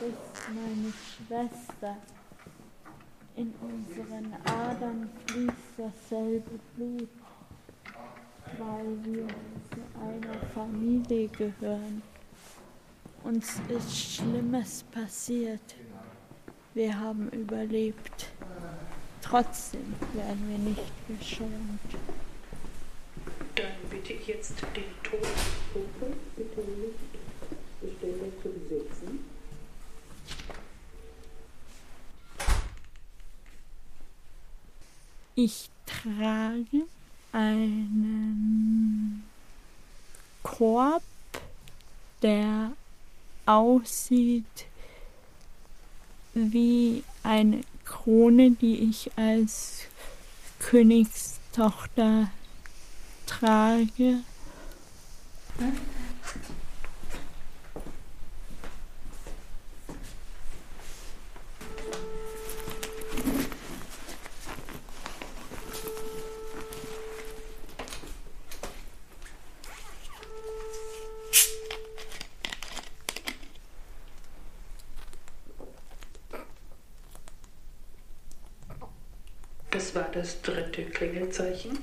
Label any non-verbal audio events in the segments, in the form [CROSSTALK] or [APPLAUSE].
meine Schwester. In unseren Adern fließt dasselbe Blut, weil wir zu einer Familie gehören. Uns ist Schlimmes passiert. Wir haben überlebt. Trotzdem werden wir nicht geschont. Dann bitte ich jetzt den Tonpumpe bitte nicht Bestelle zu besetzen. Ich trage einen Korb, der aussieht wie eine Krone, die ich als Königstochter trage. Das war das dritte Klingelzeichen.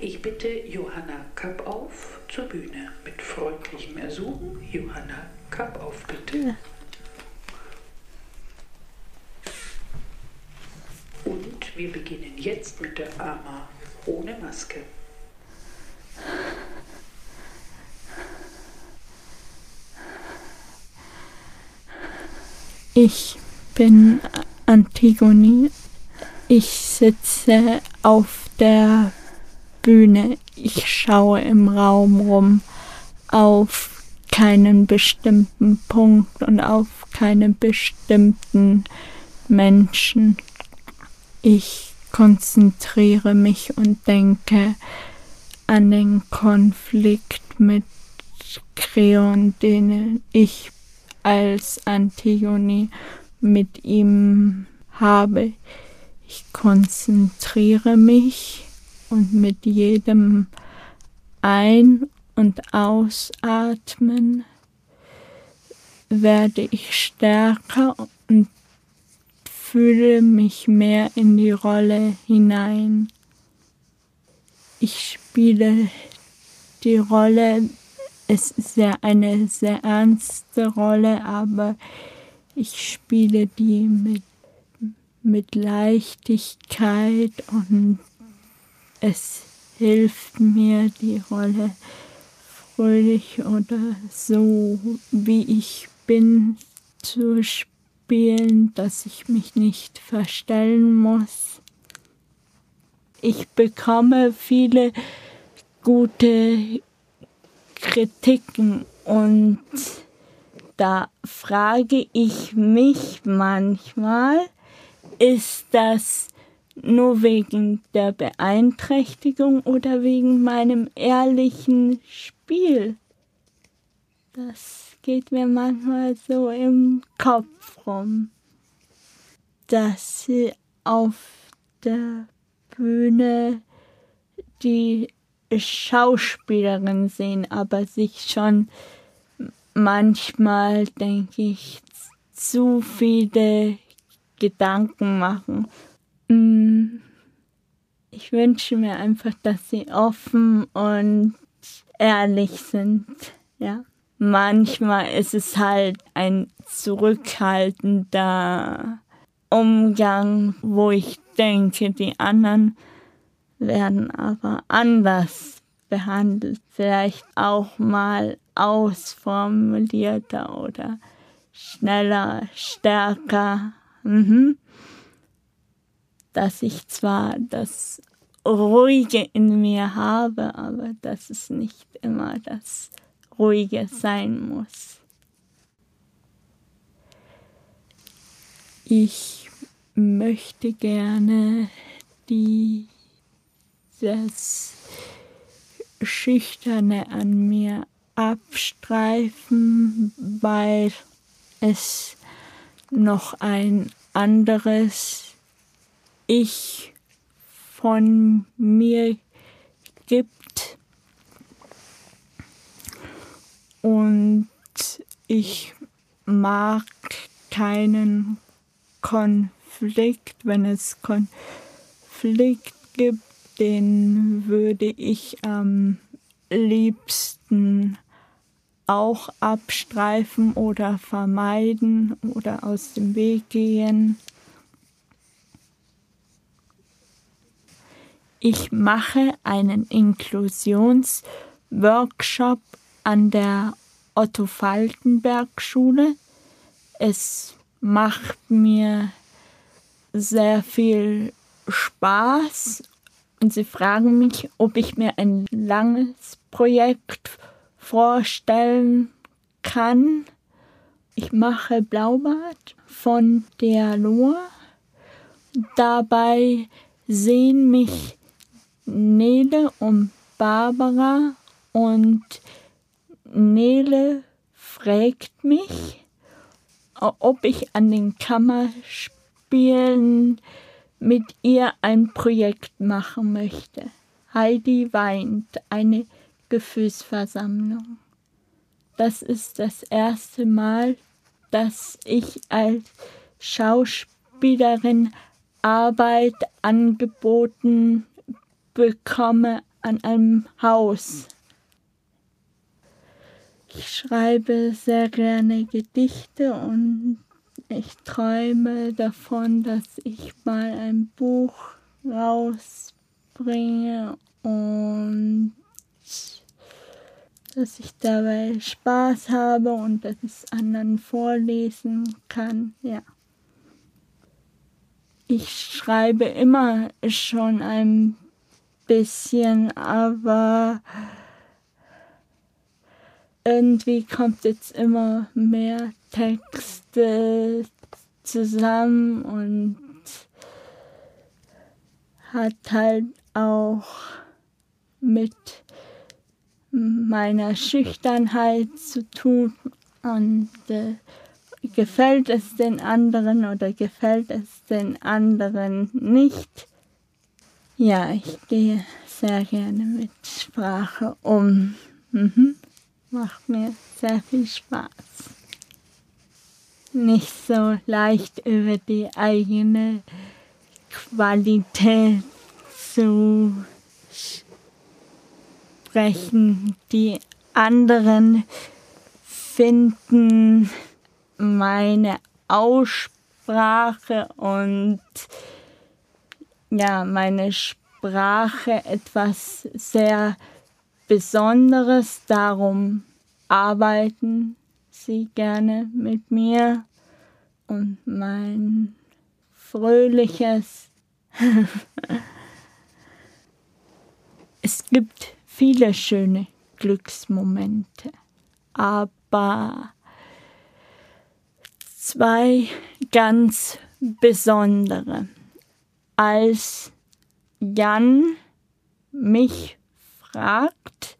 Ich bitte Johanna Kappauf zur Bühne. Mit freundlichem Ersuchen, Johanna Kappauf, bitte. Und wir beginnen jetzt mit der Ama ohne Maske. Ich bin Antigone. Ich sitze auf der Bühne. Ich schaue im Raum rum auf keinen bestimmten Punkt und auf keinen bestimmten Menschen. Ich konzentriere mich und denke an den Konflikt mit Creon, den ich als Antigone mit ihm habe. Ich konzentriere mich und mit jedem Ein- und Ausatmen werde ich stärker und fühle mich mehr in die Rolle hinein. Ich spiele die Rolle, es ist ja eine sehr ernste Rolle, aber ich spiele die mit, mit Leichtigkeit und es hilft mir, die Rolle fröhlich oder so, wie ich bin, zu spielen, dass ich mich nicht verstellen muss. Ich bekomme viele gute Kritiken und da frage ich mich manchmal, ist das nur wegen der Beeinträchtigung oder wegen meinem ehrlichen Spiel? Das geht mir manchmal so im Kopf rum, dass sie auf der Bühne die Schauspielerin sehen, aber sich schon manchmal, denke ich, zu viele Gedanken machen. Mm, ich wünsche mir einfach, dass sie offen und ehrlich sind. Ja. Manchmal ist es halt ein zurückhaltender Umgang, wo ich denke, die anderen werden aber anders behandelt. Vielleicht auch mal ausformulierter oder schneller, stärker. Mhm. Dass ich zwar das Ruhige in mir habe, aber dass es nicht immer das Ruhige sein muss. Ich möchte gerne das Schüchterne an mir abstreifen, weil es noch ein anderes Ich von mir gibt. Und ich mag keinen Konflikt. Wenn es Konflikt gibt, den würde ich am liebsten auch abstreifen oder vermeiden oder aus dem Weg gehen. Ich mache einen Inklusionsworkshop an der Otto Falkenberg Schule. Es macht mir sehr viel Spaß und sie fragen mich, ob ich mir ein langes Projekt vorstellen kann. Ich mache Blaubad von der Lohr. Dabei sehen mich Nele und Barbara und Nele fragt mich, ob ich an den Kammerspielen mit ihr ein Projekt machen möchte. Heidi weint, eine Gefühlsversammlung. Das ist das erste Mal, dass ich als Schauspielerin Arbeit angeboten bekomme an einem Haus. Ich schreibe sehr gerne Gedichte und ich träume davon, dass ich mal ein Buch rausbringe und dass ich dabei Spaß habe und dass ich es anderen vorlesen kann. Ja. Ich schreibe immer schon ein bisschen, aber irgendwie kommt jetzt immer mehr Texte zusammen und hat halt auch mit meiner Schüchternheit zu tun und äh, gefällt es den anderen oder gefällt es den anderen nicht. Ja, ich gehe sehr gerne mit Sprache um. Mhm. Macht mir sehr viel Spaß. Nicht so leicht über die eigene Qualität zu sprechen. Die anderen finden meine Aussprache und ja, meine Sprache etwas sehr Besonderes. Darum arbeiten sie gerne mit mir und mein fröhliches. [LAUGHS] es gibt viele schöne Glücksmomente, aber zwei ganz besondere. Als Jan mich fragt,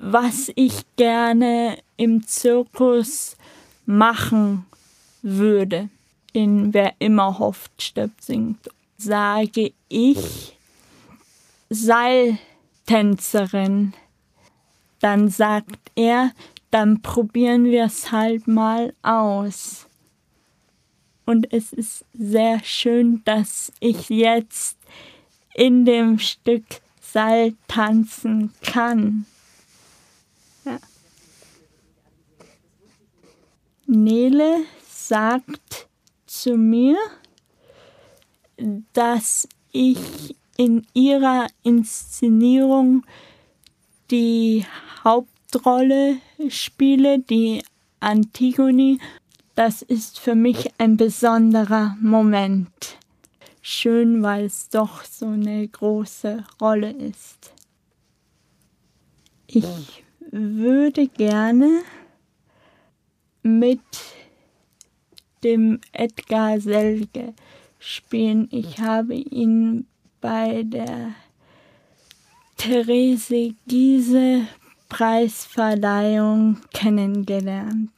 was ich gerne im Zirkus machen würde, in Wer immer hofft, stirbt, singt, sage ich Seil Tänzerin. Dann sagt er, dann probieren wir es halt mal aus. Und es ist sehr schön, dass ich jetzt in dem Stück Seil tanzen kann. Ja. Nele sagt zu mir, dass ich in ihrer Inszenierung die Hauptrolle spiele, die Antigone. Das ist für mich ein besonderer Moment. Schön, weil es doch so eine große Rolle ist. Ich würde gerne mit dem Edgar Selge spielen. Ich habe ihn bei der Therese Giese Preisverleihung kennengelernt.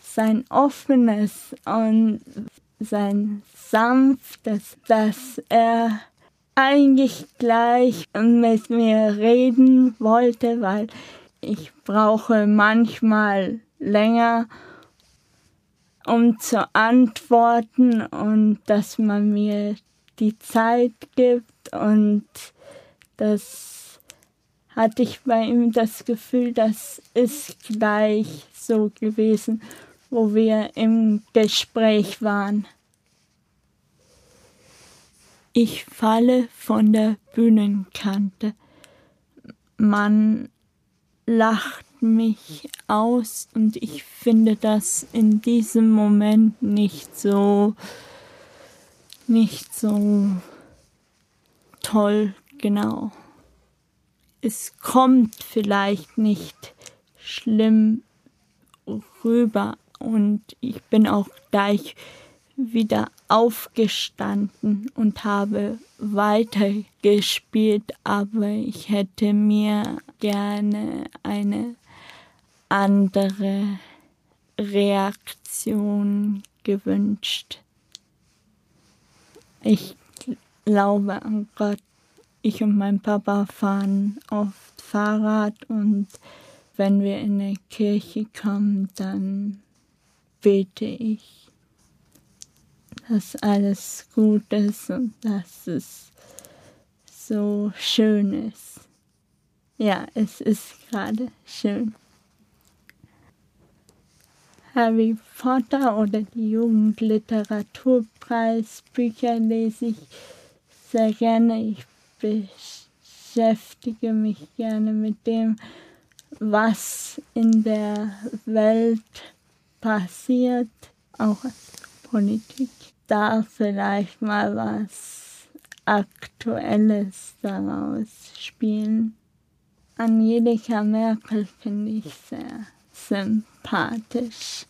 Sein offenes und sein sanftes, dass er eigentlich gleich mit mir reden wollte, weil ich brauche manchmal länger um zu antworten und dass man mir die Zeit gibt und das hatte ich bei ihm das Gefühl, das ist gleich so gewesen, wo wir im Gespräch waren. Ich falle von der Bühnenkante. Man lacht mich aus und ich finde das in diesem Moment nicht so nicht so toll, genau. Es kommt vielleicht nicht schlimm rüber und ich bin auch gleich wieder aufgestanden und habe weitergespielt, aber ich hätte mir gerne eine andere Reaktion gewünscht. Ich glaube an Gott. Ich und mein Papa fahren oft Fahrrad und wenn wir in eine Kirche kommen, dann bete ich, dass alles gut ist und dass es so schön ist. Ja, es ist gerade schön. Harry Potter oder die Jugendliteraturpreisbücher lese ich sehr gerne. Ich beschäftige mich gerne mit dem, was in der Welt passiert, auch Politik. Da vielleicht mal was Aktuelles daraus spielen. Angelika Merkel finde ich sehr sympathisch.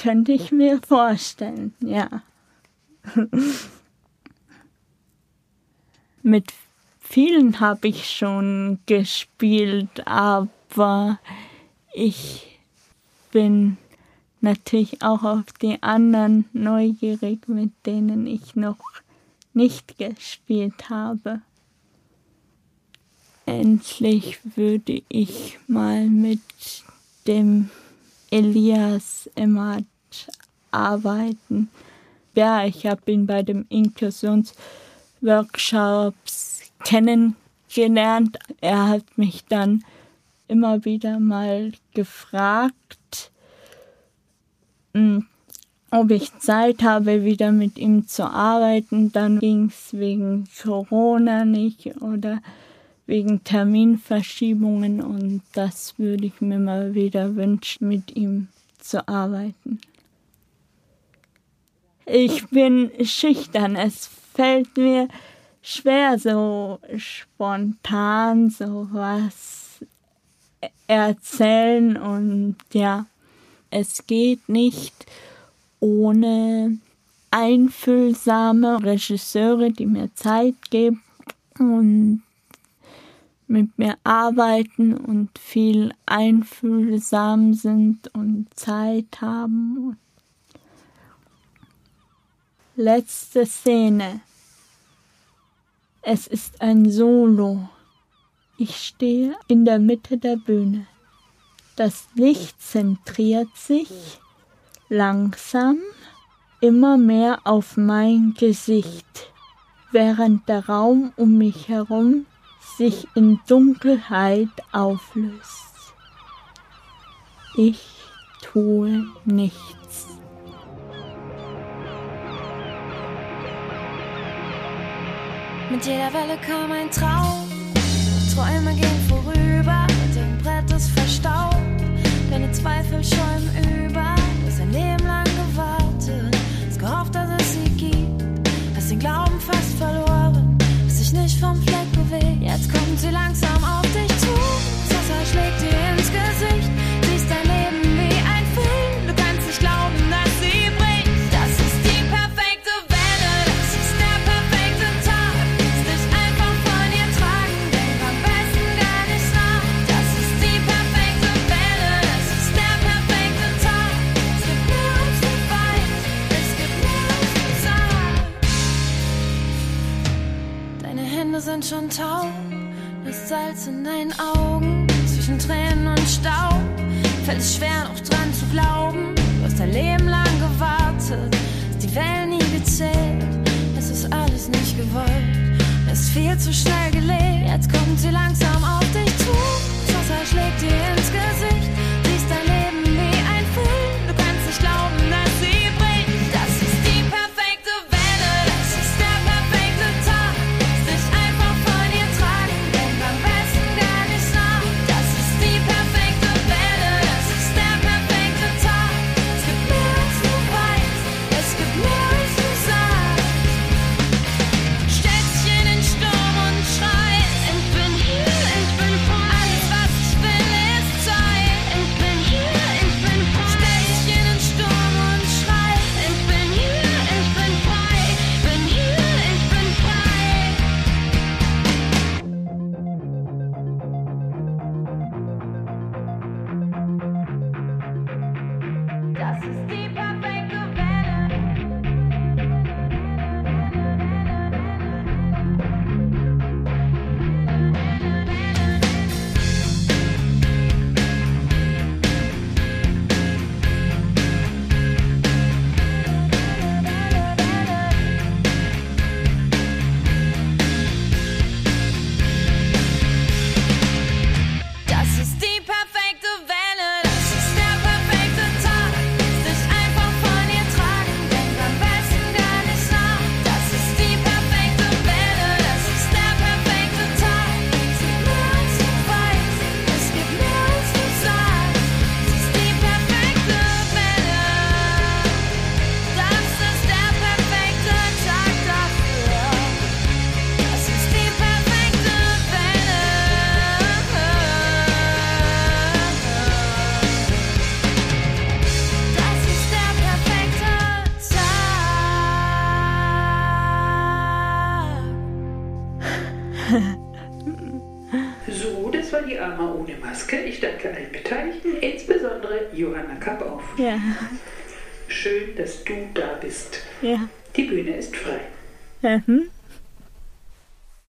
Könnte ich mir vorstellen, ja. [LAUGHS] Mit vielen habe ich schon gespielt, aber ich bin natürlich auch auf die anderen neugierig, mit denen ich noch nicht gespielt habe. Endlich würde ich mal mit dem Elias Emmert arbeiten. Ja, ich habe ihn bei den Inklusionsworkshops kennengelernt. Er hat mich dann immer wieder mal gefragt, hm, ob ich Zeit habe, wieder mit ihm zu arbeiten. Dann ging es wegen Corona nicht oder wegen Terminverschiebungen und das würde ich mir mal wieder wünschen, mit ihm zu arbeiten. Ich bin schüchtern, es fällt mir schwer, so spontan so was erzählen und ja, es geht nicht ohne einfühlsame Regisseure, die mir Zeit geben und mit mir arbeiten und viel einfühlsam sind und Zeit haben. Letzte Szene. Es ist ein Solo. Ich stehe in der Mitte der Bühne. Das Licht zentriert sich langsam immer mehr auf mein Gesicht, während der Raum um mich herum sich in Dunkelheit auflöst. Ich tue nichts. Mit jeder Welle kam ein Traum. Träume gehen vorüber, dein Brett ist verstaubt. Deine Zweifel schäumen über, du hast ein Leben lang gewartet, hast gehofft, dass es sie gibt, hast den Glauben fast verloren, hast dich nicht vom Fleck bewegt. Jetzt kommt sie langsam auf dich zu, das schlägt dir so schnell. einer Kappe auf. Ja. Schön, dass du da bist. Ja. Die Bühne ist frei. Mhm.